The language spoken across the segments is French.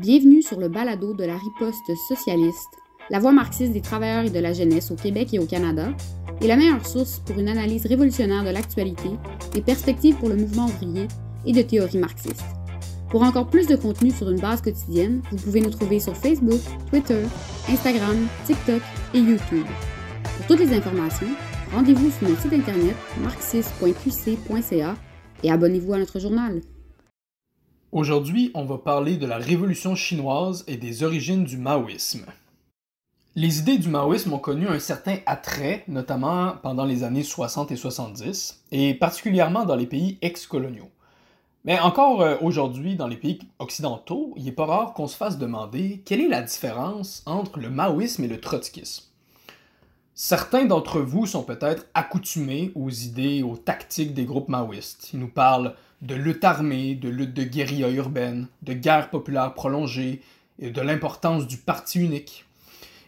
Bienvenue sur le balado de la riposte socialiste, la voix marxiste des travailleurs et de la jeunesse au Québec et au Canada, et la meilleure source pour une analyse révolutionnaire de l'actualité, des perspectives pour le mouvement ouvrier et de théories marxistes. Pour encore plus de contenu sur une base quotidienne, vous pouvez nous trouver sur Facebook, Twitter, Instagram, TikTok et YouTube. Pour toutes les informations, rendez-vous sur notre site internet marxiste.qc.ca et abonnez-vous à notre journal. Aujourd'hui, on va parler de la révolution chinoise et des origines du maoïsme. Les idées du maoïsme ont connu un certain attrait, notamment pendant les années 60 et 70, et particulièrement dans les pays ex-coloniaux. Mais encore euh, aujourd'hui, dans les pays occidentaux, il n'est pas rare qu'on se fasse demander quelle est la différence entre le maoïsme et le trotskisme. Certains d'entre vous sont peut-être accoutumés aux idées, aux tactiques des groupes maoïstes. Ils nous parlent de lutte armée, de lutte de guérilla urbaine, de guerre populaire prolongée et de l'importance du parti unique.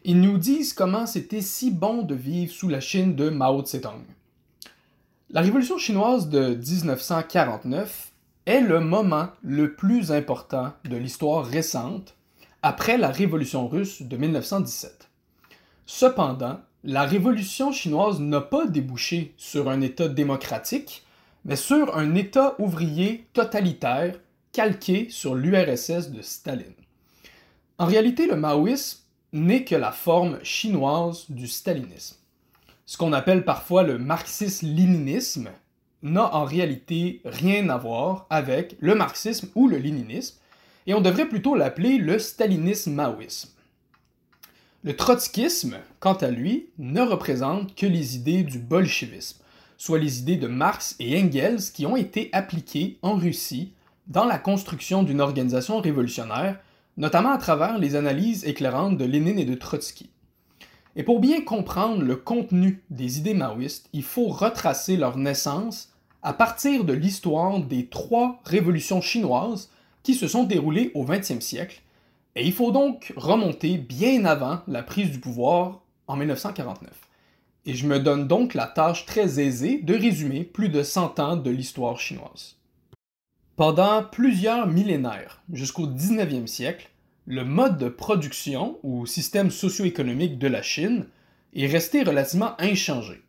Ils nous disent comment c'était si bon de vivre sous la Chine de Mao Tse-tung. La révolution chinoise de 1949 est le moment le plus important de l'histoire récente après la révolution russe de 1917. Cependant, la révolution chinoise n'a pas débouché sur un État démocratique, mais sur un État ouvrier totalitaire calqué sur l'URSS de Staline. En réalité, le maoïsme n'est que la forme chinoise du stalinisme. Ce qu'on appelle parfois le marxisme-léninisme n'a en réalité rien à voir avec le marxisme ou le léninisme, et on devrait plutôt l'appeler le stalinisme-maoïsme. Le trotskisme, quant à lui, ne représente que les idées du bolchevisme, soit les idées de Marx et Engels qui ont été appliquées en Russie dans la construction d'une organisation révolutionnaire, notamment à travers les analyses éclairantes de Lénine et de Trotsky. Et pour bien comprendre le contenu des idées maoïstes, il faut retracer leur naissance à partir de l'histoire des trois révolutions chinoises qui se sont déroulées au XXe siècle et il faut donc remonter bien avant la prise du pouvoir en 1949. Et je me donne donc la tâche très aisée de résumer plus de 100 ans de l'histoire chinoise. Pendant plusieurs millénaires, jusqu'au 19e siècle, le mode de production ou système socio-économique de la Chine est resté relativement inchangé.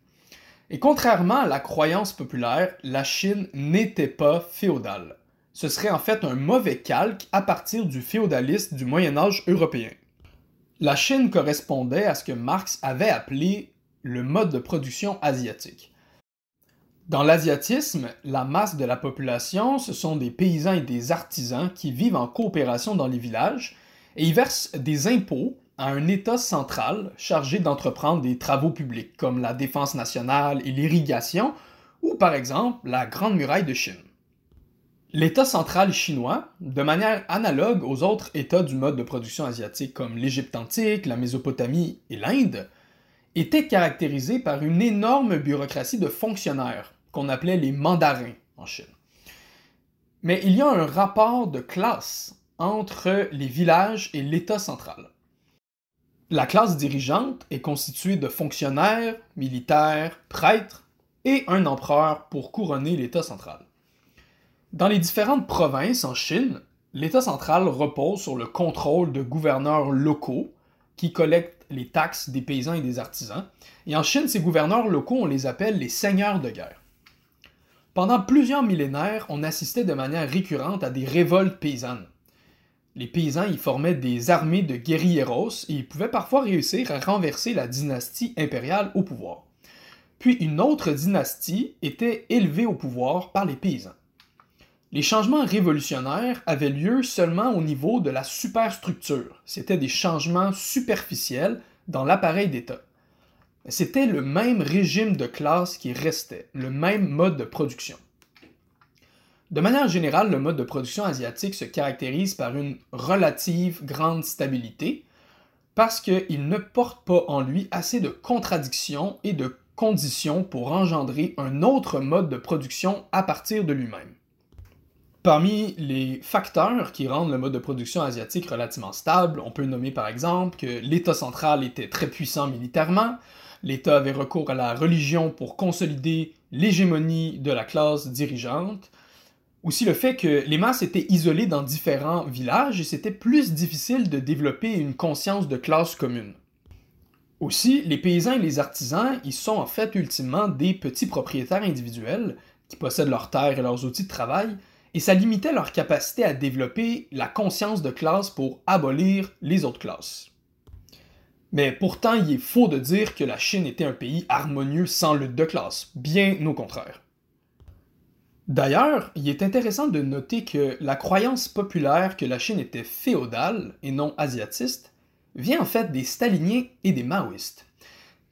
Et contrairement à la croyance populaire, la Chine n'était pas féodale ce serait en fait un mauvais calque à partir du féodalisme du Moyen Âge européen. La Chine correspondait à ce que Marx avait appelé le mode de production asiatique. Dans l'asiatisme, la masse de la population, ce sont des paysans et des artisans qui vivent en coopération dans les villages et ils versent des impôts à un État central chargé d'entreprendre des travaux publics comme la défense nationale et l'irrigation ou par exemple la Grande Muraille de Chine. L'État central chinois, de manière analogue aux autres États du mode de production asiatique comme l'Égypte antique, la Mésopotamie et l'Inde, était caractérisé par une énorme bureaucratie de fonctionnaires qu'on appelait les mandarins en Chine. Mais il y a un rapport de classe entre les villages et l'État central. La classe dirigeante est constituée de fonctionnaires, militaires, prêtres et un empereur pour couronner l'État central. Dans les différentes provinces en Chine, l'État central repose sur le contrôle de gouverneurs locaux qui collectent les taxes des paysans et des artisans. Et en Chine, ces gouverneurs locaux, on les appelle les seigneurs de guerre. Pendant plusieurs millénaires, on assistait de manière récurrente à des révoltes paysannes. Les paysans y formaient des armées de guerrilleros et ils pouvaient parfois réussir à renverser la dynastie impériale au pouvoir. Puis une autre dynastie était élevée au pouvoir par les paysans. Les changements révolutionnaires avaient lieu seulement au niveau de la superstructure. C'était des changements superficiels dans l'appareil d'État. C'était le même régime de classe qui restait, le même mode de production. De manière générale, le mode de production asiatique se caractérise par une relative grande stabilité parce qu'il ne porte pas en lui assez de contradictions et de conditions pour engendrer un autre mode de production à partir de lui-même. Parmi les facteurs qui rendent le mode de production asiatique relativement stable, on peut nommer par exemple que l'État central était très puissant militairement, l'État avait recours à la religion pour consolider l'hégémonie de la classe dirigeante, Aussi le fait que les masses étaient isolées dans différents villages et c'était plus difficile de développer une conscience de classe commune. Aussi, les paysans et les artisans, ils sont en fait ultimement des petits propriétaires individuels qui possèdent leurs terres et leurs outils de travail, et ça limitait leur capacité à développer la conscience de classe pour abolir les autres classes. Mais pourtant, il est faux de dire que la Chine était un pays harmonieux sans lutte de classe, bien au contraire. D'ailleurs, il est intéressant de noter que la croyance populaire que la Chine était féodale et non asiatiste vient en fait des staliniens et des maoïstes.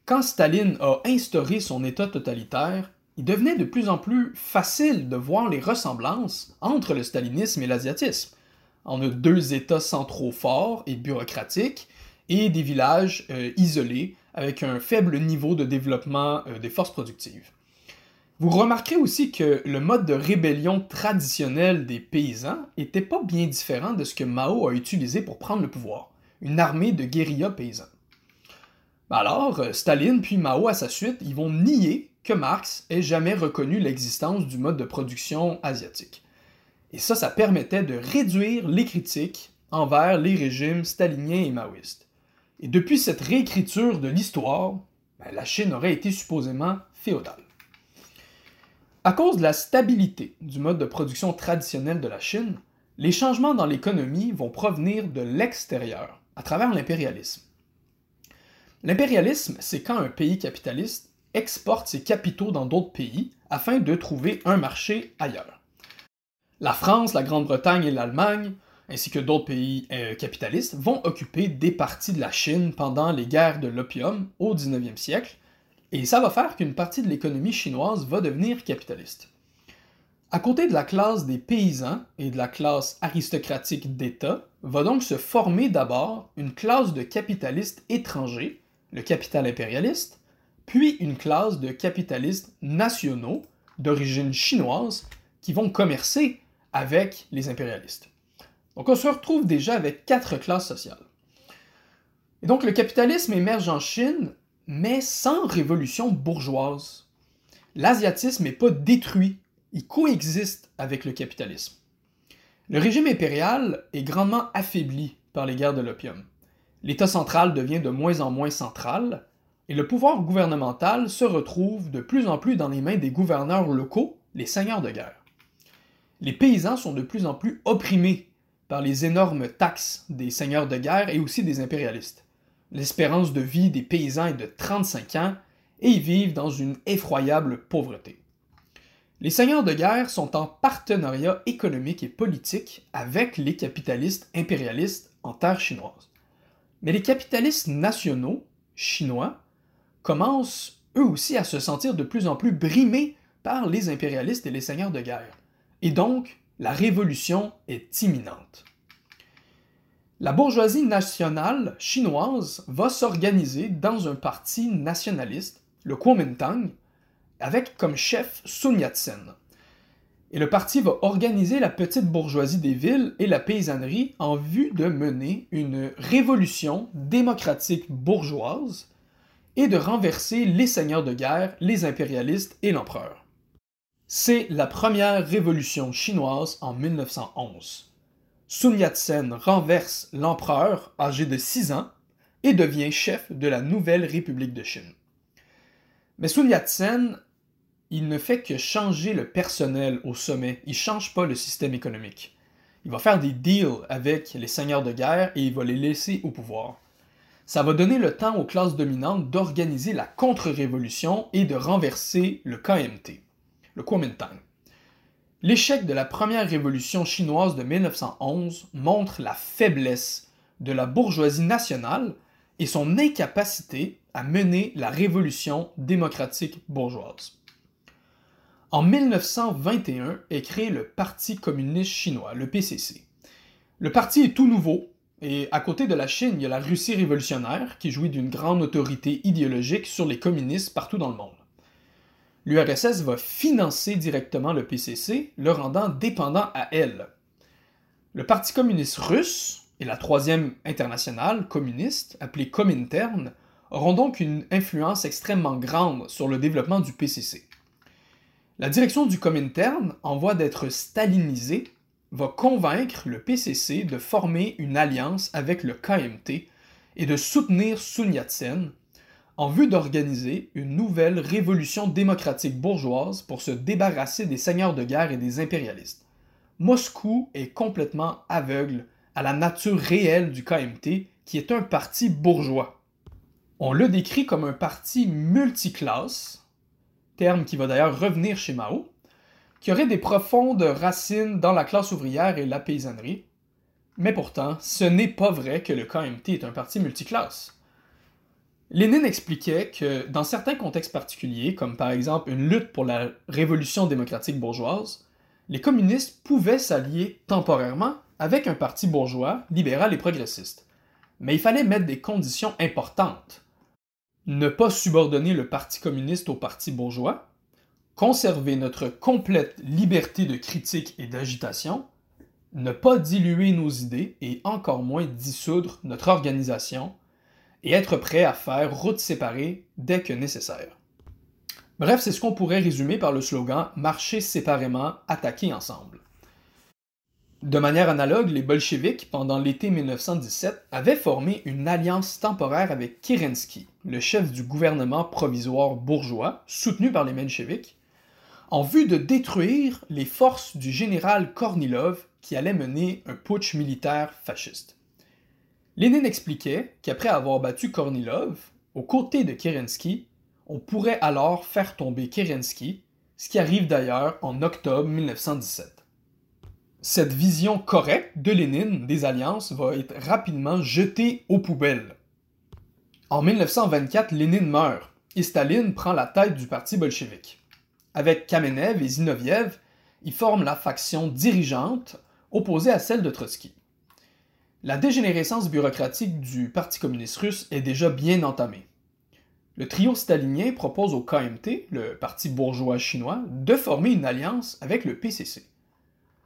Quand Staline a instauré son État totalitaire, il devenait de plus en plus facile de voir les ressemblances entre le stalinisme et l'asiatisme. On a deux États centraux forts et bureaucratiques et des villages euh, isolés avec un faible niveau de développement euh, des forces productives. Vous remarquerez aussi que le mode de rébellion traditionnel des paysans n'était pas bien différent de ce que Mao a utilisé pour prendre le pouvoir, une armée de guérillas paysans. Alors, euh, Staline puis Mao à sa suite, ils vont nier que Marx ait jamais reconnu l'existence du mode de production asiatique. Et ça, ça permettait de réduire les critiques envers les régimes staliniens et maoïstes. Et depuis cette réécriture de l'histoire, ben, la Chine aurait été supposément féodale. À cause de la stabilité du mode de production traditionnel de la Chine, les changements dans l'économie vont provenir de l'extérieur, à travers l'impérialisme. L'impérialisme, c'est quand un pays capitaliste exporte ses capitaux dans d'autres pays afin de trouver un marché ailleurs. La France, la Grande-Bretagne et l'Allemagne, ainsi que d'autres pays euh, capitalistes, vont occuper des parties de la Chine pendant les guerres de l'opium au 19e siècle, et ça va faire qu'une partie de l'économie chinoise va devenir capitaliste. À côté de la classe des paysans et de la classe aristocratique d'État, va donc se former d'abord une classe de capitalistes étrangers, le capital impérialiste, puis une classe de capitalistes nationaux d'origine chinoise qui vont commercer avec les impérialistes. Donc on se retrouve déjà avec quatre classes sociales. Et donc le capitalisme émerge en Chine, mais sans révolution bourgeoise. L'asiatisme n'est pas détruit, il coexiste avec le capitalisme. Le régime impérial est grandement affaibli par les guerres de l'opium. L'État central devient de moins en moins central, et le pouvoir gouvernemental se retrouve de plus en plus dans les mains des gouverneurs locaux, les seigneurs de guerre. Les paysans sont de plus en plus opprimés par les énormes taxes des seigneurs de guerre et aussi des impérialistes. L'espérance de vie des paysans est de 35 ans et ils vivent dans une effroyable pauvreté. Les seigneurs de guerre sont en partenariat économique et politique avec les capitalistes impérialistes en terre chinoise. Mais les capitalistes nationaux, chinois, commencent eux aussi à se sentir de plus en plus brimés par les impérialistes et les seigneurs de guerre. Et donc, la révolution est imminente. La bourgeoisie nationale chinoise va s'organiser dans un parti nationaliste, le Kuomintang, avec comme chef Sun Yat-sen. Et le parti va organiser la petite bourgeoisie des villes et la paysannerie en vue de mener une révolution démocratique bourgeoise et de renverser les seigneurs de guerre, les impérialistes et l'empereur. C'est la première révolution chinoise en 1911. Sun Yat-sen renverse l'empereur âgé de 6 ans et devient chef de la nouvelle République de Chine. Mais Sun Yat-sen, il ne fait que changer le personnel au sommet, il ne change pas le système économique. Il va faire des deals avec les seigneurs de guerre et il va les laisser au pouvoir ça va donner le temps aux classes dominantes d'organiser la contre-révolution et de renverser le KMT, le Kuomintang. L'échec de la première révolution chinoise de 1911 montre la faiblesse de la bourgeoisie nationale et son incapacité à mener la révolution démocratique bourgeoise. En 1921 est créé le Parti communiste chinois, le PCC. Le parti est tout nouveau et à côté de la Chine, il y a la Russie révolutionnaire qui jouit d'une grande autorité idéologique sur les communistes partout dans le monde. L'URSS va financer directement le PCC, le rendant dépendant à elle. Le Parti communiste russe et la troisième internationale communiste, appelée Comintern, auront donc une influence extrêmement grande sur le développement du PCC. La direction du Comintern, en voie d'être stalinisée, va convaincre le PCC de former une alliance avec le KMT et de soutenir Sun Yat-sen en vue d'organiser une nouvelle révolution démocratique bourgeoise pour se débarrasser des seigneurs de guerre et des impérialistes. Moscou est complètement aveugle à la nature réelle du KMT, qui est un parti bourgeois. On le décrit comme un parti multiclasse, terme qui va d'ailleurs revenir chez Mao, qui aurait des profondes racines dans la classe ouvrière et la paysannerie. Mais pourtant, ce n'est pas vrai que le KMT est un parti multiclasse. Lénine expliquait que dans certains contextes particuliers, comme par exemple une lutte pour la révolution démocratique bourgeoise, les communistes pouvaient s'allier temporairement avec un parti bourgeois, libéral et progressiste. Mais il fallait mettre des conditions importantes. Ne pas subordonner le Parti communiste au Parti bourgeois, conserver notre complète liberté de critique et d'agitation, ne pas diluer nos idées et encore moins dissoudre notre organisation, et être prêt à faire route séparée dès que nécessaire. Bref, c'est ce qu'on pourrait résumer par le slogan Marcher séparément, attaquer ensemble. De manière analogue, les bolcheviks, pendant l'été 1917, avaient formé une alliance temporaire avec Kerensky, le chef du gouvernement provisoire bourgeois, soutenu par les mencheviks, en vue de détruire les forces du général Kornilov qui allait mener un putsch militaire fasciste. Lénine expliquait qu'après avoir battu Kornilov, aux côtés de Kerensky, on pourrait alors faire tomber Kerensky, ce qui arrive d'ailleurs en octobre 1917. Cette vision correcte de Lénine des alliances va être rapidement jetée aux poubelles. En 1924, Lénine meurt et Staline prend la tête du parti bolchevique. Avec Kamenev et Zinoviev, ils forment la faction dirigeante opposée à celle de Trotsky. La dégénérescence bureaucratique du Parti communiste russe est déjà bien entamée. Le trio stalinien propose au KMT, le parti bourgeois chinois, de former une alliance avec le PCC.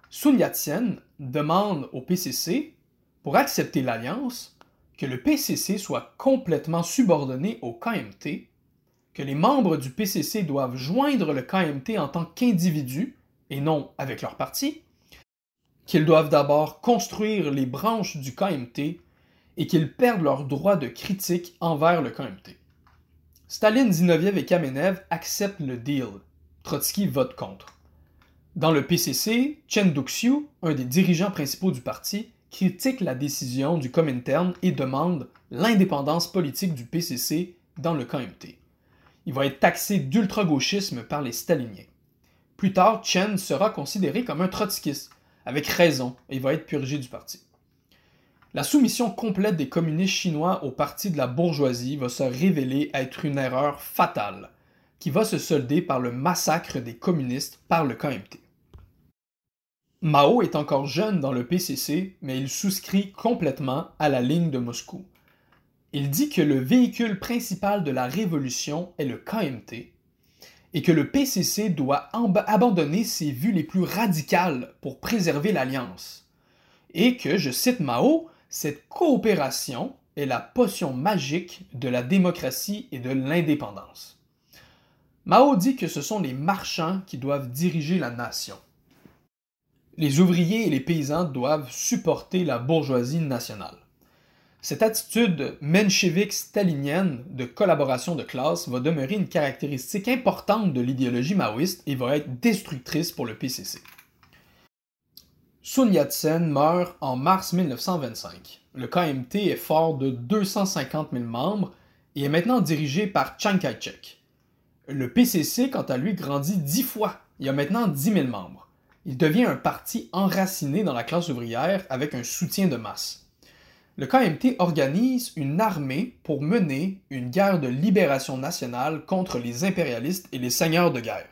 Sun Yat-sen demande au PCC, pour accepter l'alliance, que le PCC soit complètement subordonné au KMT, que les membres du PCC doivent joindre le KMT en tant qu'individus et non avec leur parti, qu'ils doivent d'abord construire les branches du KMT et qu'ils perdent leur droit de critique envers le KMT. Staline, Zinoviev et Kamenev acceptent le deal. Trotsky vote contre. Dans le PCC, Chen Duxiu, un des dirigeants principaux du parti, critique la décision du Comintern et demande l'indépendance politique du PCC dans le KMT. Il va être taxé d'ultra-gauchisme par les staliniens. Plus tard, Chen sera considéré comme un trotskiste avec raison, et il va être purgé du parti. La soumission complète des communistes chinois au parti de la bourgeoisie va se révéler être une erreur fatale, qui va se solder par le massacre des communistes par le KMT. Mao est encore jeune dans le PCC, mais il souscrit complètement à la ligne de Moscou. Il dit que le véhicule principal de la révolution est le KMT et que le PCC doit abandonner ses vues les plus radicales pour préserver l'alliance. Et que, je cite Mao, cette coopération est la potion magique de la démocratie et de l'indépendance. Mao dit que ce sont les marchands qui doivent diriger la nation. Les ouvriers et les paysans doivent supporter la bourgeoisie nationale. Cette attitude menchevique-stalinienne de collaboration de classe va demeurer une caractéristique importante de l'idéologie maoïste et va être destructrice pour le PCC. Sun Yat-sen meurt en mars 1925. Le KMT est fort de 250 000 membres et est maintenant dirigé par Chiang Kai-shek. Le PCC, quant à lui, grandit dix fois. Il a maintenant 10 000 membres. Il devient un parti enraciné dans la classe ouvrière avec un soutien de masse le KMT organise une armée pour mener une guerre de libération nationale contre les impérialistes et les seigneurs de guerre.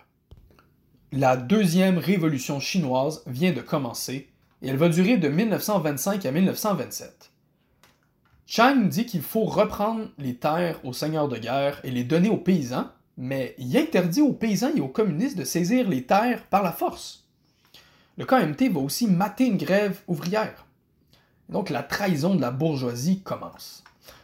La deuxième révolution chinoise vient de commencer et elle va durer de 1925 à 1927. Chang dit qu'il faut reprendre les terres aux seigneurs de guerre et les donner aux paysans, mais il interdit aux paysans et aux communistes de saisir les terres par la force. Le KMT va aussi mater une grève ouvrière. Donc la trahison de la bourgeoisie commence.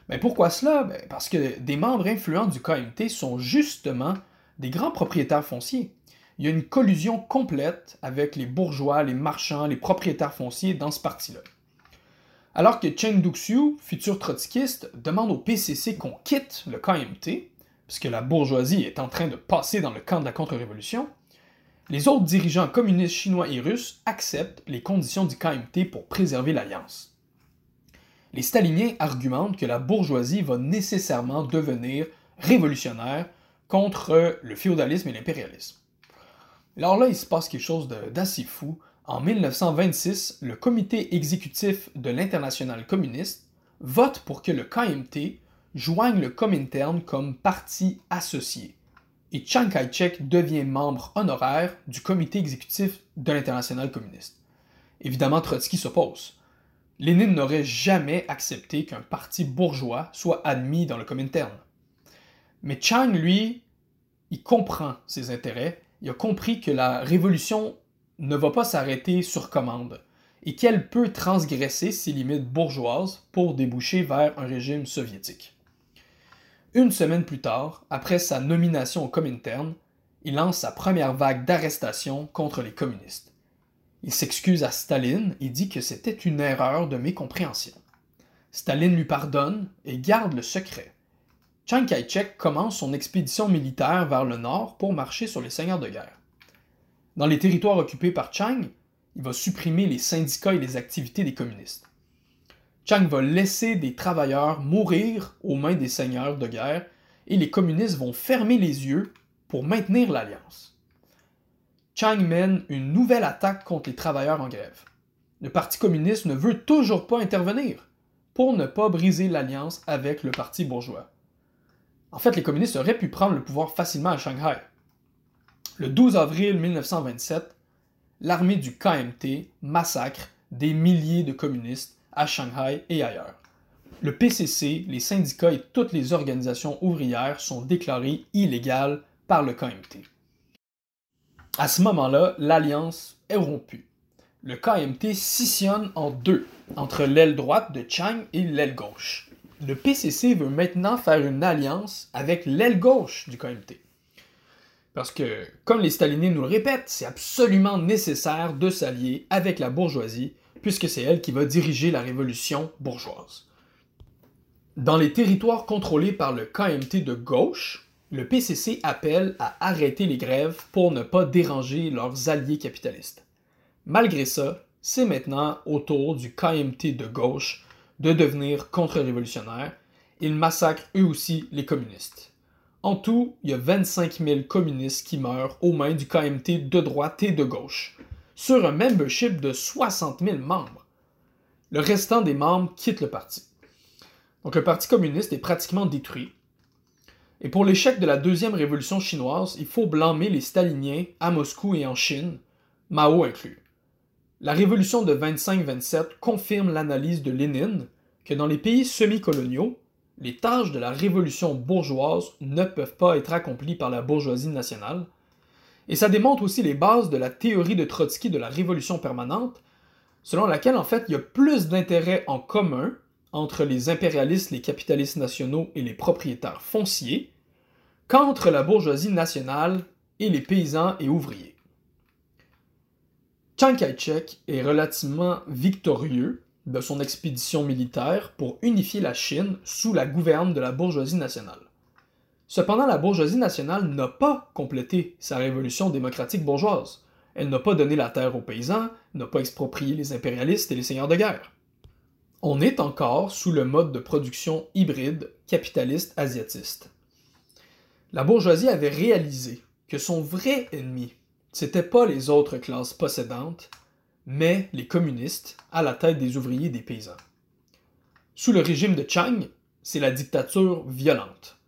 Mais pourquoi cela? Ben, Parce que des membres influents du KMT sont justement des grands propriétaires fonciers. il y a une collusion complète avec les bourgeois, les marchands, les propriétaires fonciers dans ce parti-là. Alors que Cheng Duxiu, futur trotskiste, demande au PCC qu'on quitte le KMT, puisque la bourgeoisie est en train de passer dans le camp de la contre-révolution, les autres dirigeants communistes chinois et russes acceptent les conditions du KMT pour préserver l'alliance. Les staliniens argumentent que la bourgeoisie va nécessairement devenir révolutionnaire contre le féodalisme et l'impérialisme. Alors là, il se passe quelque chose d'assez fou. En 1926, le comité exécutif de l'Internationale communiste vote pour que le KMT joigne le Comintern comme parti associé. Et Chiang Kai-shek devient membre honoraire du comité exécutif de l'Internationale communiste. Évidemment, Trotsky s'oppose. Lénine n'aurait jamais accepté qu'un parti bourgeois soit admis dans le Comintern. Mais Chiang, lui, il comprend ses intérêts, il a compris que la révolution ne va pas s'arrêter sur commande et qu'elle peut transgresser ses limites bourgeoises pour déboucher vers un régime soviétique. Une semaine plus tard, après sa nomination au Comintern, il lance sa première vague d'arrestations contre les communistes. Il s'excuse à Staline et dit que c'était une erreur de mécompréhension. Staline lui pardonne et garde le secret. Chiang Kai-shek commence son expédition militaire vers le nord pour marcher sur les seigneurs de guerre. Dans les territoires occupés par Chiang, il va supprimer les syndicats et les activités des communistes. Chiang va laisser des travailleurs mourir aux mains des seigneurs de guerre et les communistes vont fermer les yeux pour maintenir l'alliance. Chiang mène une nouvelle attaque contre les travailleurs en grève. Le Parti communiste ne veut toujours pas intervenir pour ne pas briser l'alliance avec le Parti bourgeois. En fait, les communistes auraient pu prendre le pouvoir facilement à Shanghai. Le 12 avril 1927, l'armée du KMT massacre des milliers de communistes à Shanghai et ailleurs. Le PCC, les syndicats et toutes les organisations ouvrières sont déclarées illégales par le KMT. À ce moment-là, l'alliance est rompue. Le KMT scissionne en deux, entre l'aile droite de Chang et l'aile gauche le PCC veut maintenant faire une alliance avec l'aile gauche du KMT. Parce que, comme les staliniens nous le répètent, c'est absolument nécessaire de s'allier avec la bourgeoisie, puisque c'est elle qui va diriger la révolution bourgeoise. Dans les territoires contrôlés par le KMT de gauche, le PCC appelle à arrêter les grèves pour ne pas déranger leurs alliés capitalistes. Malgré ça, c'est maintenant au tour du KMT de gauche de devenir contre-révolutionnaires. Ils massacrent eux aussi les communistes. En tout, il y a 25 000 communistes qui meurent aux mains du KMT de droite et de gauche, sur un membership de 60 000 membres. Le restant des membres quittent le parti. Donc le Parti communiste est pratiquement détruit. Et pour l'échec de la deuxième révolution chinoise, il faut blâmer les staliniens à Moscou et en Chine, Mao inclus. La révolution de 25-27 confirme l'analyse de Lénine que dans les pays semi-coloniaux, les tâches de la révolution bourgeoise ne peuvent pas être accomplies par la bourgeoisie nationale, et ça démontre aussi les bases de la théorie de Trotsky de la révolution permanente, selon laquelle en fait il y a plus d'intérêts en commun entre les impérialistes, les capitalistes nationaux et les propriétaires fonciers qu'entre la bourgeoisie nationale et les paysans et ouvriers. Chiang Kai-shek est relativement victorieux de son expédition militaire pour unifier la Chine sous la gouverne de la bourgeoisie nationale. Cependant, la bourgeoisie nationale n'a pas complété sa révolution démocratique bourgeoise. Elle n'a pas donné la terre aux paysans, n'a pas exproprié les impérialistes et les seigneurs de guerre. On est encore sous le mode de production hybride capitaliste asiatiste. La bourgeoisie avait réalisé que son vrai ennemi c'était pas les autres classes possédantes, mais les communistes à la tête des ouvriers et des paysans. Sous le régime de Chang, c'est la dictature violente.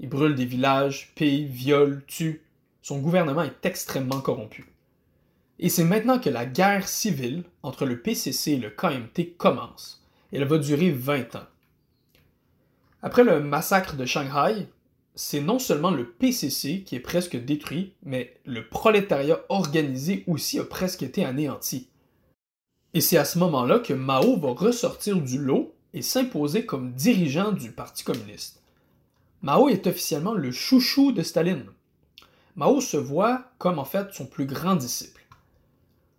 Il brûle des villages, pille, viole, tue. Son gouvernement est extrêmement corrompu. Et c'est maintenant que la guerre civile entre le PCC et le KMT commence. elle va durer 20 ans. Après le massacre de Shanghai, c'est non seulement le PCC qui est presque détruit, mais le prolétariat organisé aussi a presque été anéanti. Et c'est à ce moment-là que Mao va ressortir du lot et s'imposer comme dirigeant du Parti communiste. Mao est officiellement le chouchou de Staline. Mao se voit comme en fait son plus grand disciple.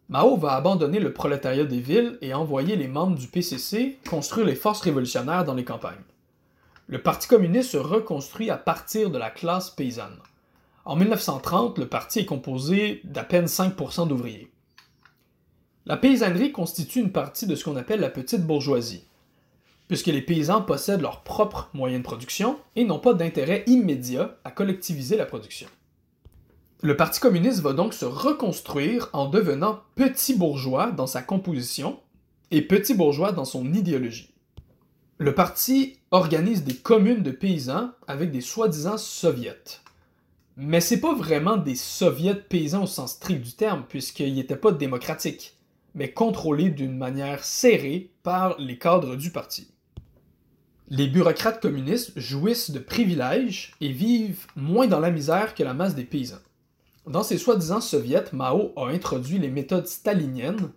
Mao va abandonner le prolétariat des villes et envoyer les membres du PCC construire les forces révolutionnaires dans les campagnes. Le Parti communiste se reconstruit à partir de la classe paysanne. En 1930, le parti est composé d'à peine 5% d'ouvriers. La paysannerie constitue une partie de ce qu'on appelle la petite bourgeoisie, puisque les paysans possèdent leurs propres moyens de production et n'ont pas d'intérêt immédiat à collectiviser la production. Le Parti communiste va donc se reconstruire en devenant petit bourgeois dans sa composition et petit bourgeois dans son idéologie. Le parti organise des communes de paysans avec des soi-disant soviets. Mais c'est pas vraiment des soviets paysans au sens strict du terme, puisqu'ils n'étaient pas démocratiques, mais contrôlés d'une manière serrée par les cadres du parti. Les bureaucrates communistes jouissent de privilèges et vivent moins dans la misère que la masse des paysans. Dans ces soi-disant soviets, Mao a introduit les méthodes staliniennes,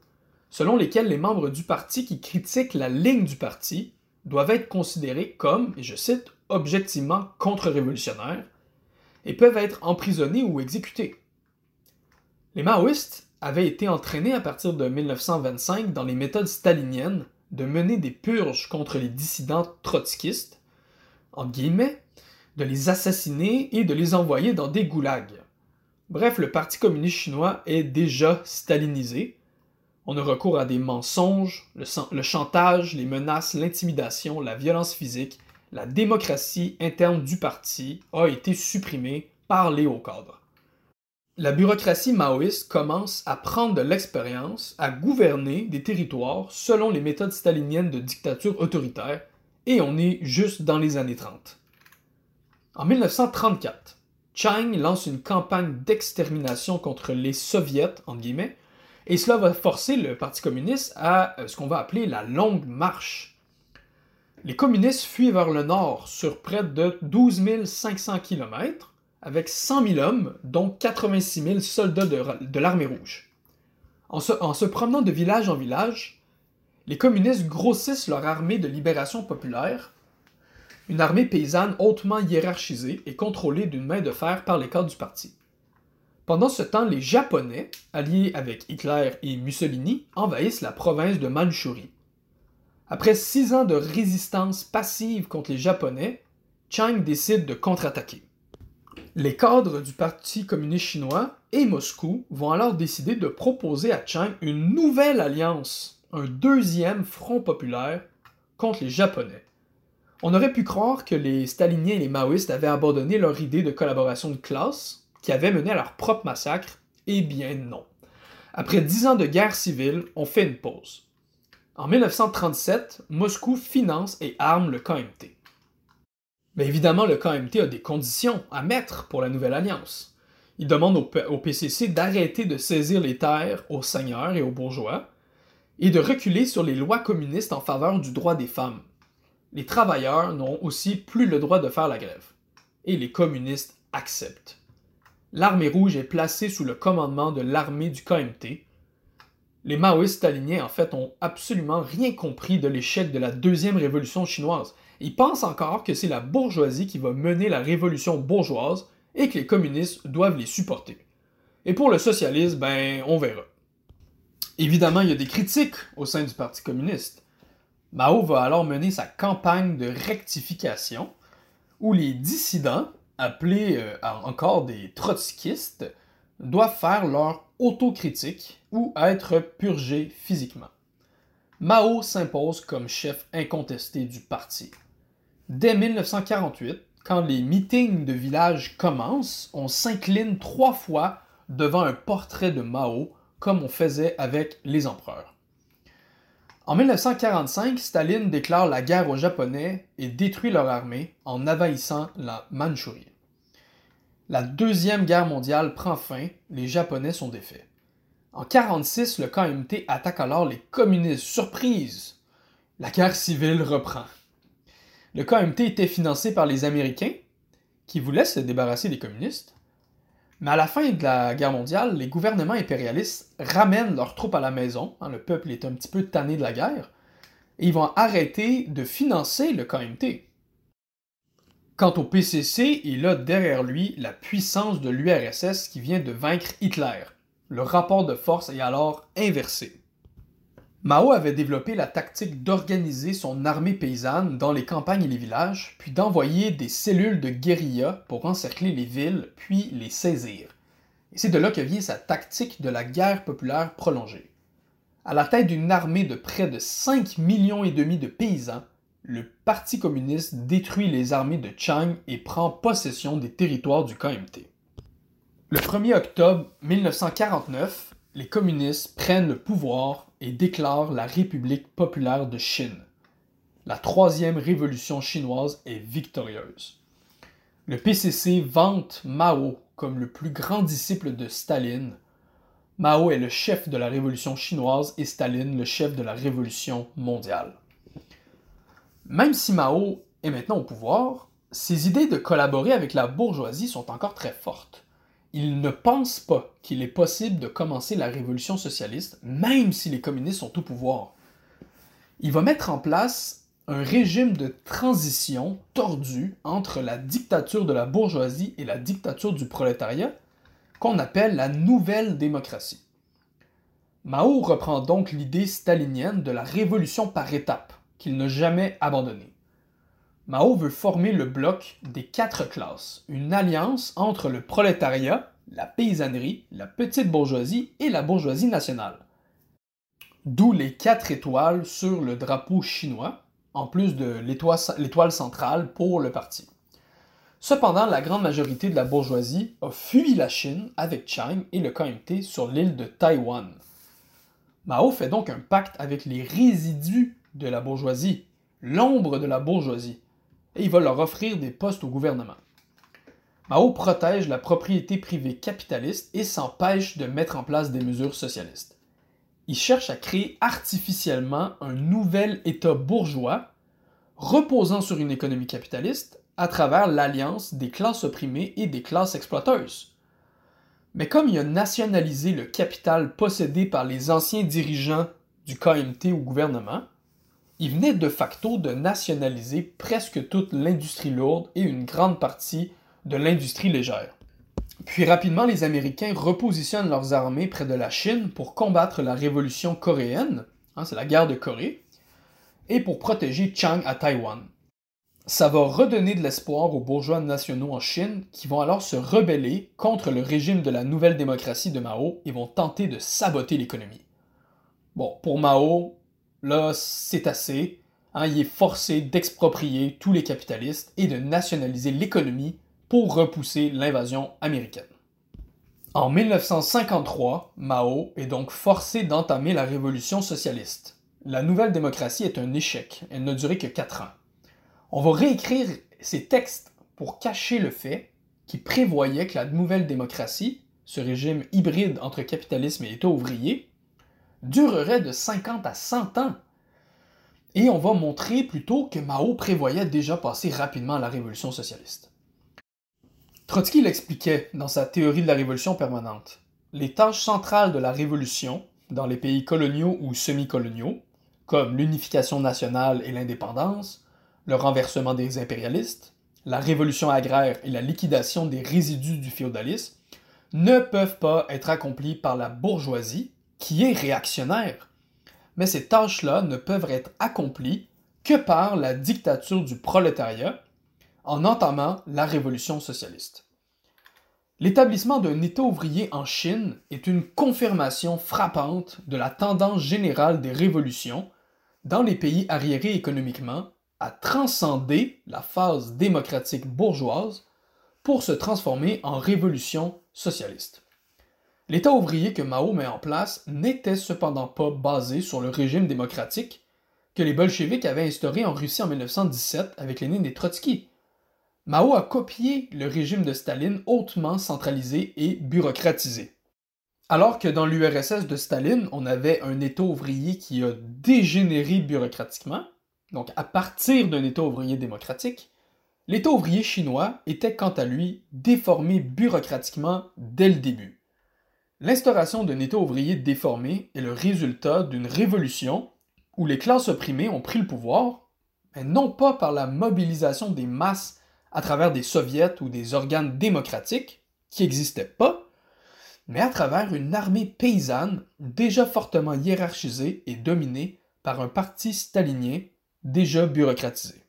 selon lesquelles les membres du parti qui critiquent la ligne du parti doivent être considérés comme, et je cite, objectivement contre-révolutionnaires, et peuvent être emprisonnés ou exécutés. Les maoïstes avaient été entraînés à partir de 1925 dans les méthodes staliniennes de mener des purges contre les dissidents trotskistes, guillemets, de les assassiner et de les envoyer dans des goulags. Bref, le Parti communiste chinois est déjà stalinisé. On a recours à des mensonges, le, chantage, les menaces, l'intimidation, la violence physique. La démocratie interne du parti a été supprimée par les hauts cadres. La bureaucratie maoïste commence à prendre de l'expérience, à gouverner des territoires selon les méthodes staliniennes de dictature autoritaire, et on est juste dans les années 30. En 1934, Chiang lance une campagne d'extermination contre les soviets, en guillemets, et cela va forcer le Parti communiste à euh, ce qu'on va appeler la longue marche. Les communistes fuient vers le nord sur près de 12 500 km, avec 100 000 hommes, dont 86 000 soldats de, l'armée rouge. En se, en se promenant de village en village, les communistes grossissent leur armée de libération populaire, une armée paysanne hautement hiérarchisée et contrôlée d'une main de fer par les cadres du parti. Pendant ce temps, les Japonais, alliés avec Hitler et Mussolini, envahissent la province de Mandchourie. Après six ans de résistance passive contre les Japonais, Chiang décide de contre-attaquer. Les cadres du Parti communiste chinois et Moscou vont alors décider de proposer à Chiang une nouvelle alliance, un deuxième front populaire contre les Japonais. On aurait pu croire que les staliniens et les maoïstes avaient abandonné leur idée de collaboration de classe, qui avait mené à leur propre massacre, eh bien non. Après dix ans de guerre civile, on fait une pause. En 1937, Moscou finance et arme le KMT. Mais évidemment, le KMT a des conditions à mettre pour la nouvelle alliance. Il demande au, PCC d'arrêter de saisir les terres aux seigneurs et aux bourgeois et de reculer sur les lois communistes en faveur du droit des femmes. Les travailleurs n'ont aussi plus le droit de faire la grève. Et les communistes acceptent. L'armée rouge est placée sous le commandement de l'armée du KMT. Les maoïstes staliniens, en fait, ont absolument rien compris de l'échec de la deuxième révolution chinoise ils pensent encore que c'est la bourgeoisie qui va mener la révolution bourgeoise et que les communistes doivent les supporter. Et pour le socialisme, ben, on verra. Évidemment, il y a des critiques au sein du Parti communiste. Mao va alors mener sa campagne de rectification, où les dissidents, appelés euh, encore des trotskistes, doivent faire leur autocritique ou être purgés physiquement. Mao s'impose comme chef incontesté du parti. Dès 1948, quand les meetings de village commencent, on s'incline trois fois devant un portrait de Mao, comme on faisait avec les empereurs. En 1945, Staline déclare la guerre aux Japonais et détruit leur armée en envahissant la Mandchourie. La Deuxième Guerre mondiale prend fin, les Japonais sont défaits. En 1946, le KMT attaque alors les communistes. Surprise! La guerre civile reprend. Le KMT était financé par les Américains, qui voulaient se débarrasser des communistes. Mais à la fin de la guerre mondiale, les gouvernements impérialistes ramènent leurs troupes à la maison. Hein, le peuple est un petit peu tanné de la guerre. Et ils vont arrêter de financer le KMT. Quant au PCC, il a derrière lui la puissance de l'URSS qui vient de vaincre Hitler. Le rapport de force est alors inversé. Mao avait développé la tactique d'organiser son armée paysanne dans les campagnes et les villages, puis d'envoyer des cellules de guérilla pour encercler les villes, puis les saisir. Et c'est de là que vient sa tactique de la guerre populaire prolongée. À la tête d'une armée de près de 5 millions et demi de paysans, le Parti communiste détruit les armées de Chang et prend possession des territoires du KMT. Le 1er octobre 1949, les communistes prennent le pouvoir et déclarent la République populaire de Chine. La troisième révolution chinoise est victorieuse. Le PCC vante Mao comme le plus grand disciple de Staline. Mao est le chef de la révolution chinoise et Staline le chef de la révolution mondiale. Même si Mao est maintenant au pouvoir, ses idées de collaborer avec la bourgeoisie sont encore très fortes il ne pense pas qu'il est possible de commencer la révolution socialiste, même si les communistes sont au pouvoir. Il va mettre en place un régime de transition tordu entre la dictature de la bourgeoisie et la dictature du prolétariat, qu'on appelle la nouvelle démocratie. Mao reprend donc l'idée stalinienne de la révolution par étapes, qu'il n'a jamais abandonnée. Mao veut former le bloc des quatre classes, une alliance entre le prolétariat, la paysannerie, la petite bourgeoisie et la bourgeoisie nationale. D'où les quatre étoiles sur le drapeau chinois, en plus de l'étoile centrale pour le parti. Cependant, la grande majorité de la bourgeoisie a fui la Chine avec Chang et le KMT sur l'île de Taïwan. Mao fait donc un pacte avec les résidus de la bourgeoisie, l'ombre de la bourgeoisie, et il va leur offrir des postes au gouvernement. Mao protège la propriété privée capitaliste et s'empêche de mettre en place des mesures socialistes. Il cherche à créer artificiellement un nouvel État bourgeois reposant sur une économie capitaliste à travers l'alliance des classes opprimées et des classes exploiteuses. Mais comme il a nationalisé le capital possédé par les anciens dirigeants du KMT au gouvernement, il venait de facto de nationaliser presque toute l'industrie lourde et une grande partie de l'industrie légère. Puis rapidement, les Américains repositionnent leurs armées près de la Chine pour combattre la révolution coréenne, hein, c'est la guerre de Corée, et pour protéger Chang à Taïwan. Ça va redonner de l'espoir aux bourgeois nationaux en Chine qui vont alors se rebeller contre le régime de la nouvelle démocratie de Mao et vont tenter de saboter l'économie. Bon, pour Mao, là, c'est assez. Hein, il est forcé d'exproprier tous les capitalistes et de nationaliser l'économie pour repousser l'invasion américaine. En 1953, Mao est donc forcé d'entamer la révolution socialiste. La nouvelle démocratie est un échec, elle n'a duré que 4 ans. On va réécrire ces textes pour cacher le fait qu'il prévoyait que la nouvelle démocratie, ce régime hybride entre capitalisme et État ouvrier, durerait de 50 à 100 ans. Et on va montrer plutôt que Mao prévoyait déjà passer rapidement à la révolution socialiste. Trotsky l'expliquait dans sa théorie de la révolution permanente. Les tâches centrales de la révolution, dans les pays coloniaux ou semi-coloniaux, comme l'unification nationale et l'indépendance, le renversement des impérialistes, la révolution agraire et la liquidation des résidus du féodalisme, ne peuvent pas être accomplies par la bourgeoisie, qui est réactionnaire. Mais ces tâches-là ne peuvent être accomplies que par la dictature du prolétariat en entamant la révolution socialiste. L'établissement d'un État ouvrier en Chine est une confirmation frappante de la tendance générale des révolutions dans les pays arriérés économiquement à transcender la phase démocratique bourgeoise pour se transformer en révolution socialiste. L'État ouvrier que Mao met en place n'était cependant pas basé sur le régime démocratique que les bolcheviks avaient instauré en Russie en 1917 avec Lénine et Trotsky. Mao a copié le régime de Staline hautement centralisé et bureaucratisé. Alors que dans l'URSS de Staline, on avait un État ouvrier qui a dégénéré bureaucratiquement, donc à partir d'un État ouvrier démocratique, l'État ouvrier chinois était quant à lui déformé bureaucratiquement dès le début. L'instauration d'un État ouvrier déformé est le résultat d'une révolution où les classes opprimées ont pris le pouvoir, mais non pas par la mobilisation des masses à travers des soviets ou des organes démocratiques qui n'existaient pas, mais à travers une armée paysanne déjà fortement hiérarchisée et dominée par un parti stalinien déjà bureaucratisé.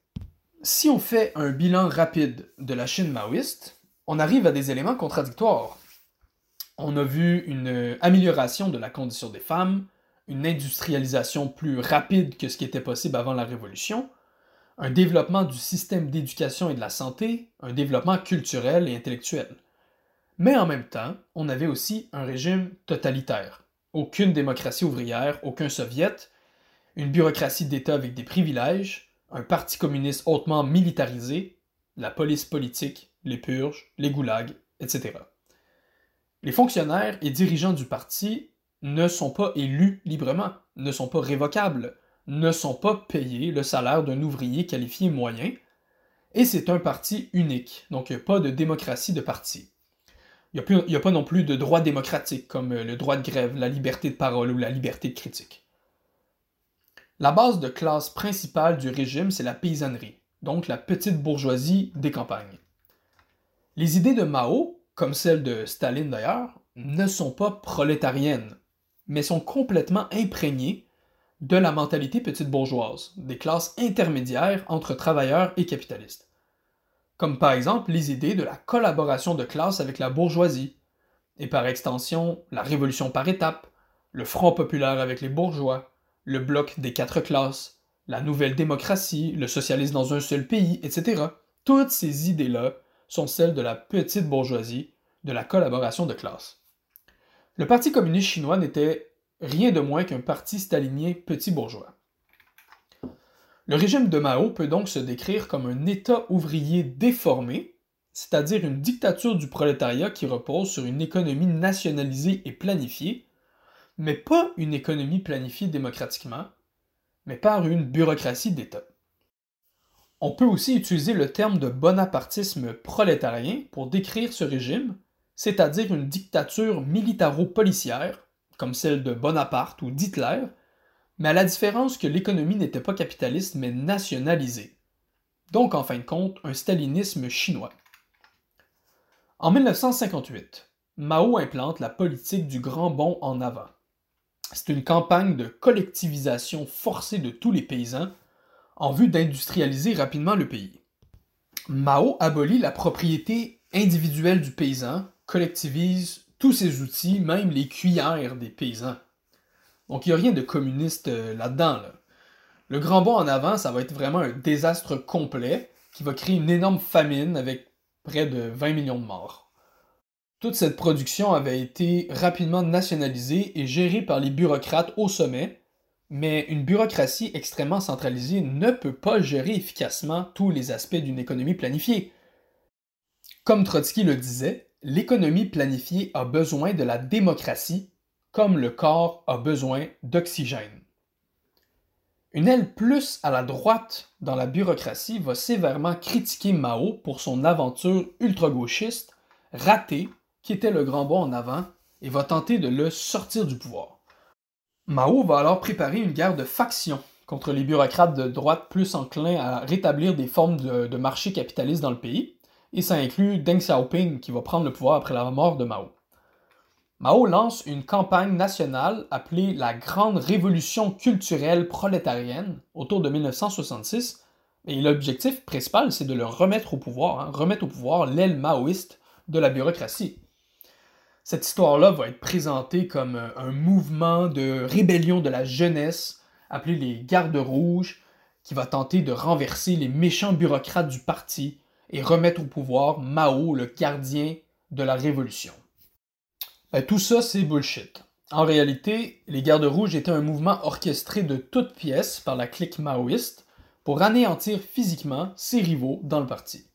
Si on fait un bilan rapide de la Chine maoïste, on arrive à des éléments contradictoires. On a vu une amélioration de la condition des femmes, une industrialisation plus rapide que ce qui était possible avant la Révolution, un développement du système d'éducation et de la santé, un développement culturel et intellectuel. Mais en même temps, on avait aussi un régime totalitaire. Aucune démocratie ouvrière, aucun soviet, une bureaucratie d'État avec des privilèges, un parti communiste hautement militarisé, la police politique, les purges, les goulags, etc. Les fonctionnaires et dirigeants du parti ne sont pas élus librement, ne sont pas révocables, ne sont pas payés le salaire d'un ouvrier qualifié moyen, et c'est un parti unique, donc il n'y a pas de démocratie de parti. Il n'y a, pas non plus de droits démocratiques comme le droit de grève, la liberté de parole ou la liberté de critique. La base de classe principale du régime, c'est la paysannerie, donc la petite bourgeoisie des campagnes. Les idées de Mao, comme celles de Staline d'ailleurs, ne sont pas prolétariennes, mais sont complètement imprégnées de la mentalité petite bourgeoise, des classes intermédiaires entre travailleurs et capitalistes comme par exemple les idées de la collaboration de classe avec la bourgeoisie, et par extension la révolution par étapes, le Front populaire avec les bourgeois, le bloc des quatre classes, la nouvelle démocratie, le socialisme dans un seul pays, etc. Toutes ces idées-là sont celles de la petite bourgeoisie, de la collaboration de classe. Le Parti communiste chinois n'était rien de moins qu'un parti stalinien petit bourgeois. Le régime de Mao peut donc se décrire comme un État ouvrier déformé, c'est-à-dire une dictature du prolétariat qui repose sur une économie nationalisée et planifiée, mais pas une économie planifiée démocratiquement, mais par une bureaucratie d'État. On peut aussi utiliser le terme de bonapartisme prolétarien pour décrire ce régime, c'est-à-dire une dictature militaro-policière, comme celle de Bonaparte ou d'Hitler, mais à la différence que l'économie n'était pas capitaliste mais nationalisée. Donc en fin de compte, un stalinisme chinois. En 1958, Mao implante la politique du grand bond en avant. C'est une campagne de collectivisation forcée de tous les paysans en vue d'industrialiser rapidement le pays. Mao abolit la propriété individuelle du paysan, collectivise tous ses outils, même les cuillères des paysans. Donc il n'y a rien de communiste euh, là-dedans. Le grand bond en avant, ça va être vraiment un désastre complet qui va créer une énorme famine avec près de 20 millions de morts. Toute cette production avait été rapidement nationalisée et gérée par les bureaucrates au sommet, mais une bureaucratie extrêmement centralisée ne peut pas gérer efficacement tous les aspects d'une économie planifiée. Comme Trotsky le disait, l'économie planifiée a besoin de la démocratie comme le corps a besoin d'oxygène. Une aile plus à la droite dans la bureaucratie va sévèrement critiquer Mao pour son aventure ultra-gauchiste, ratée, qui était le grand bond en avant, et va tenter de le sortir du pouvoir. Mao va alors préparer une guerre de faction contre les bureaucrates de droite plus enclins à rétablir des formes de, de marché capitaliste dans le pays, et ça inclut Deng Xiaoping qui va prendre le pouvoir après la mort de Mao. Mao lance une campagne nationale appelée la Grande Révolution culturelle prolétarienne autour de 1966, et l'objectif principal, c'est de le remettre au pouvoir, hein, remettre au pouvoir l'aile maoïste de la bureaucratie. Cette histoire-là va être présentée comme un mouvement de rébellion de la jeunesse, appelé les Gardes Rouges, qui va tenter de renverser les méchants bureaucrates du parti et remettre au pouvoir Mao, le gardien de la révolution. Ben, tout ça, c'est bullshit. En réalité, les Gardes Rouges étaient un mouvement orchestré de toutes pièces par la clique maoïste pour anéantir physiquement ses rivaux dans le parti.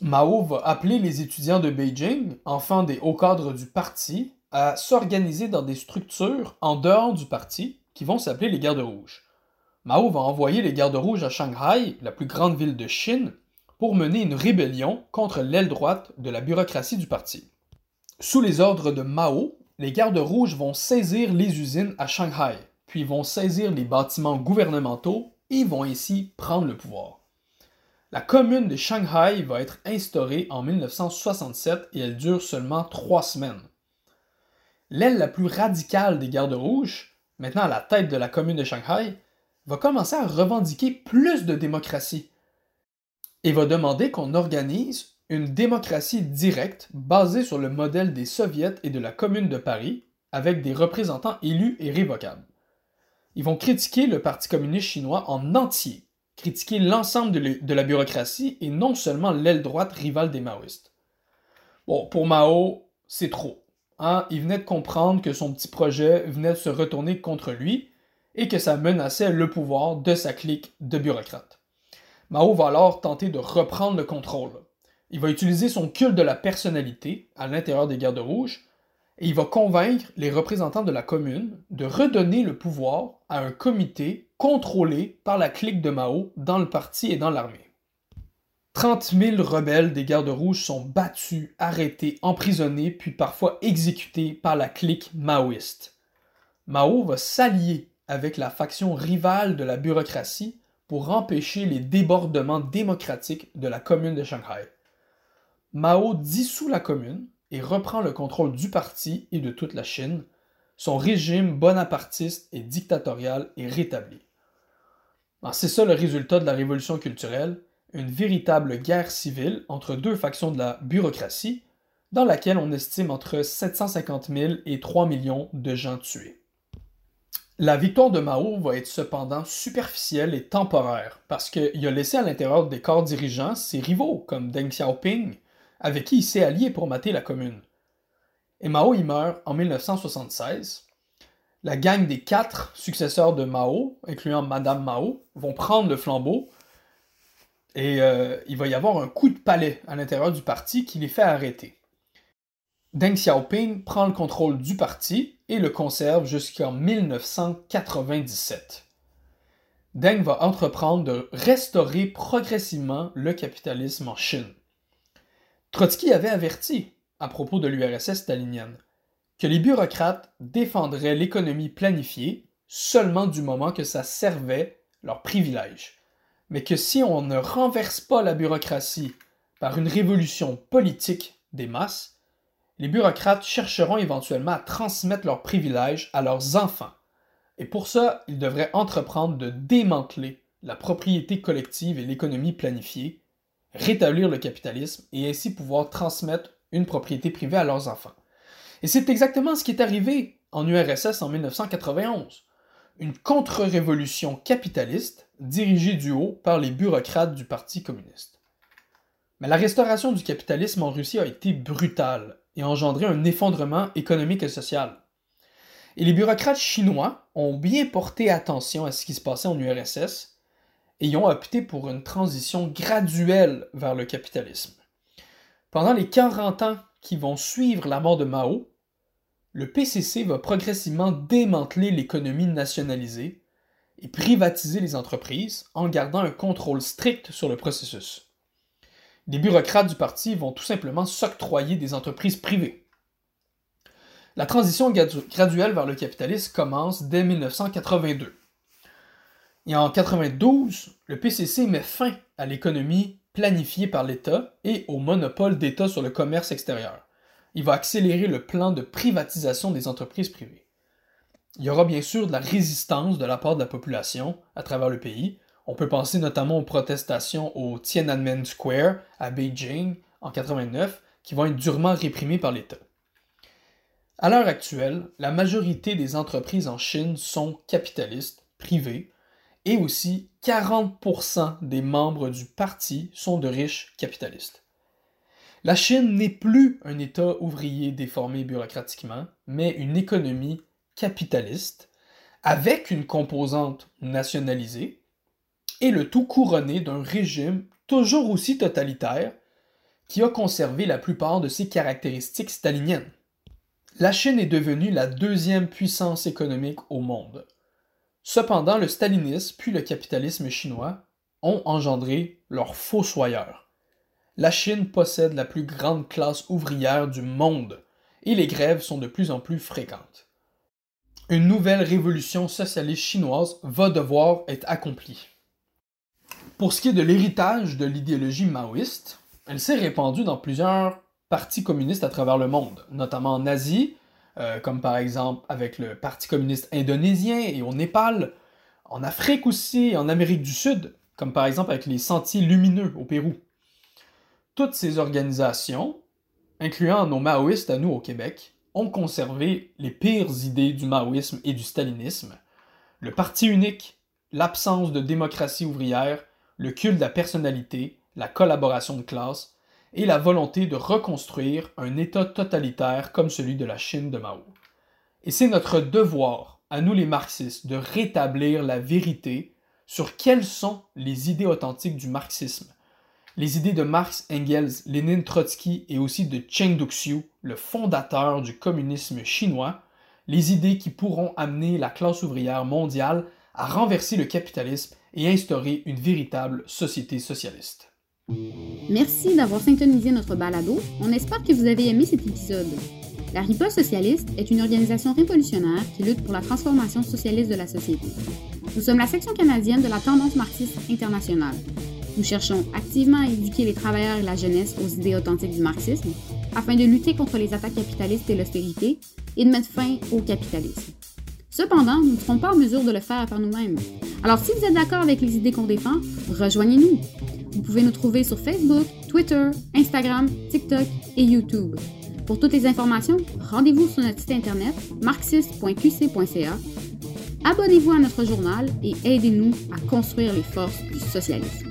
Mao va appeler les étudiants de Beijing, enfants des hauts cadres du parti, à s'organiser dans des structures en dehors du parti qui vont s'appeler les Gardes Rouges. Mao va envoyer les Gardes Rouges à Shanghai, la plus grande ville de Chine, pour mener une rébellion contre l'aile droite de la bureaucratie du parti. Sous les ordres de Mao, les gardes rouges vont saisir les usines à Shanghai, puis vont saisir les bâtiments gouvernementaux et vont ainsi prendre le pouvoir. La commune de Shanghai va être instaurée en 1967 et elle dure seulement trois semaines. L'aile la plus radicale des gardes rouges, maintenant à la tête de la commune de Shanghai, va commencer à revendiquer plus de démocratie et va demander qu'on organise une démocratie directe basée sur le modèle des soviets et de la commune de Paris avec des représentants élus et révocables. Ils vont critiquer le Parti communiste chinois en entier, critiquer l'ensemble de, la bureaucratie et non seulement l'aile droite rivale des maoïstes. Bon, pour Mao, c'est trop. Hein? Il venait de comprendre que son petit projet venait de se retourner contre lui et que ça menaçait le pouvoir de sa clique de bureaucrates. Mao va alors tenter de reprendre le contrôle. Il va utiliser son culte de la personnalité à l'intérieur des gardes rouges et il va convaincre les représentants de la commune de redonner le pouvoir à un comité contrôlé par la clique de Mao dans le parti et dans l'armée. 30 000 rebelles des gardes rouges sont battus, arrêtés, emprisonnés, puis parfois exécutés par la clique maoïste. Mao va s'allier avec la faction rivale de la bureaucratie pour empêcher les débordements démocratiques de la commune de Shanghai. Mao dissout la commune et reprend le contrôle du parti et de toute la Chine, son régime bonapartiste et dictatorial est rétabli. C'est ça le résultat de la révolution culturelle, une véritable guerre civile entre deux factions de la bureaucratie, dans laquelle on estime entre 750 000 et 3 millions de gens tués. La victoire de Mao va être cependant superficielle et temporaire, parce qu'il a laissé à l'intérieur des corps dirigeants ses rivaux comme Deng Xiaoping, avec qui il s'est allié pour mater la commune. Et Mao y meurt en 1976. La gang des quatre successeurs de Mao, incluant Madame Mao, vont prendre le flambeau et euh, il va y avoir un coup de palais à l'intérieur du parti qui les fait arrêter. Deng Xiaoping prend le contrôle du parti et le conserve jusqu'en 1997. Deng va entreprendre de restaurer progressivement le capitalisme en Chine. Trotsky avait averti, à propos de l'URSS stalinienne, que les bureaucrates défendraient l'économie planifiée seulement du moment que ça servait leurs privilèges, mais que si on ne renverse pas la bureaucratie par une révolution politique des masses, les bureaucrates chercheront éventuellement à transmettre leurs privilèges à leurs enfants. Et pour ça, ils devraient entreprendre de démanteler la propriété collective et l'économie planifiée rétablir le capitalisme et ainsi pouvoir transmettre une propriété privée à leurs enfants. Et c'est exactement ce qui est arrivé en URSS en 1991. Une contre-révolution capitaliste dirigée du haut par les bureaucrates du Parti communiste. Mais la restauration du capitalisme en Russie a été brutale et a engendré un effondrement économique et social. Et les bureaucrates chinois ont bien porté attention à ce qui se passait en URSS et ont opté pour une transition graduelle vers le capitalisme. Pendant les 40 ans qui vont suivre la mort de Mao, le PCC va progressivement démanteler l'économie nationalisée et privatiser les entreprises en gardant un contrôle strict sur le processus. Les bureaucrates du parti vont tout simplement s'octroyer des entreprises privées. La transition graduelle vers le capitalisme commence dès 1982. Et en 92, le PCC met fin à l'économie planifiée par l'État et au monopole d'État sur le commerce extérieur. Il va accélérer le plan de privatisation des entreprises privées. Il y aura bien sûr de la résistance de la part de la population à travers le pays. On peut penser notamment aux protestations au Tiananmen Square à Beijing en 89 qui vont être durement réprimées par l'État. À l'heure actuelle, la majorité des entreprises en Chine sont capitalistes, privées, et aussi 40% des membres du parti sont de riches capitalistes. La Chine n'est plus un État ouvrier déformé bureaucratiquement, mais une économie capitaliste avec une composante nationalisée et le tout couronné d'un régime toujours aussi totalitaire qui a conservé la plupart de ses caractéristiques staliniennes. La Chine est devenue la deuxième puissance économique au monde. Cependant, le stalinisme puis le capitalisme chinois ont engendré leurs fossoyeurs. La Chine possède la plus grande classe ouvrière du monde et les grèves sont de plus en plus fréquentes. Une nouvelle révolution socialiste chinoise va devoir être accomplie. Pour ce qui est de l'héritage de l'idéologie maoïste, elle s'est répandue dans plusieurs partis communistes à travers le monde, notamment en Asie, euh, comme par exemple avec le Parti communiste indonésien et au Népal, en Afrique aussi et en Amérique du Sud, comme par exemple avec les Sentiers lumineux au Pérou. Toutes ces organisations, incluant nos maoïstes à nous au Québec, ont conservé les pires idées du maoïsme et du stalinisme, le parti unique, l'absence de démocratie ouvrière, le culte de la personnalité, la collaboration de classe et la volonté de reconstruire un État totalitaire comme celui de la Chine de Mao. Et c'est notre devoir, à nous les marxistes, de rétablir la vérité sur quelles sont les idées authentiques du marxisme. Les idées de Marx, Engels, Lénine, Trotsky et aussi de Cheng Duxiu, le fondateur du communisme chinois, les idées qui pourront amener la classe ouvrière mondiale à renverser le capitalisme et instaurer une véritable société socialiste. Merci d'avoir syntonisé notre balado. On espère que vous avez aimé cet épisode. La Riposte socialiste est une organisation révolutionnaire qui lutte pour la transformation socialiste de la société. Nous sommes la section canadienne de la tendance marxiste internationale. Nous cherchons activement à éduquer les travailleurs et la jeunesse aux idées authentiques du marxisme afin de lutter contre les attaques capitalistes et l'austérité et de mettre fin au capitalisme. Cependant, nous ne serons pas en mesure de le faire par nous-mêmes. Alors si vous êtes d'accord avec les idées qu'on défend, rejoignez-nous. Vous pouvez nous trouver sur Facebook, Twitter, Instagram, TikTok et YouTube. Pour toutes les informations, rendez-vous sur notre site internet marxiste.qc.ca. Abonnez-vous à notre journal et aidez-nous à construire les forces du socialisme.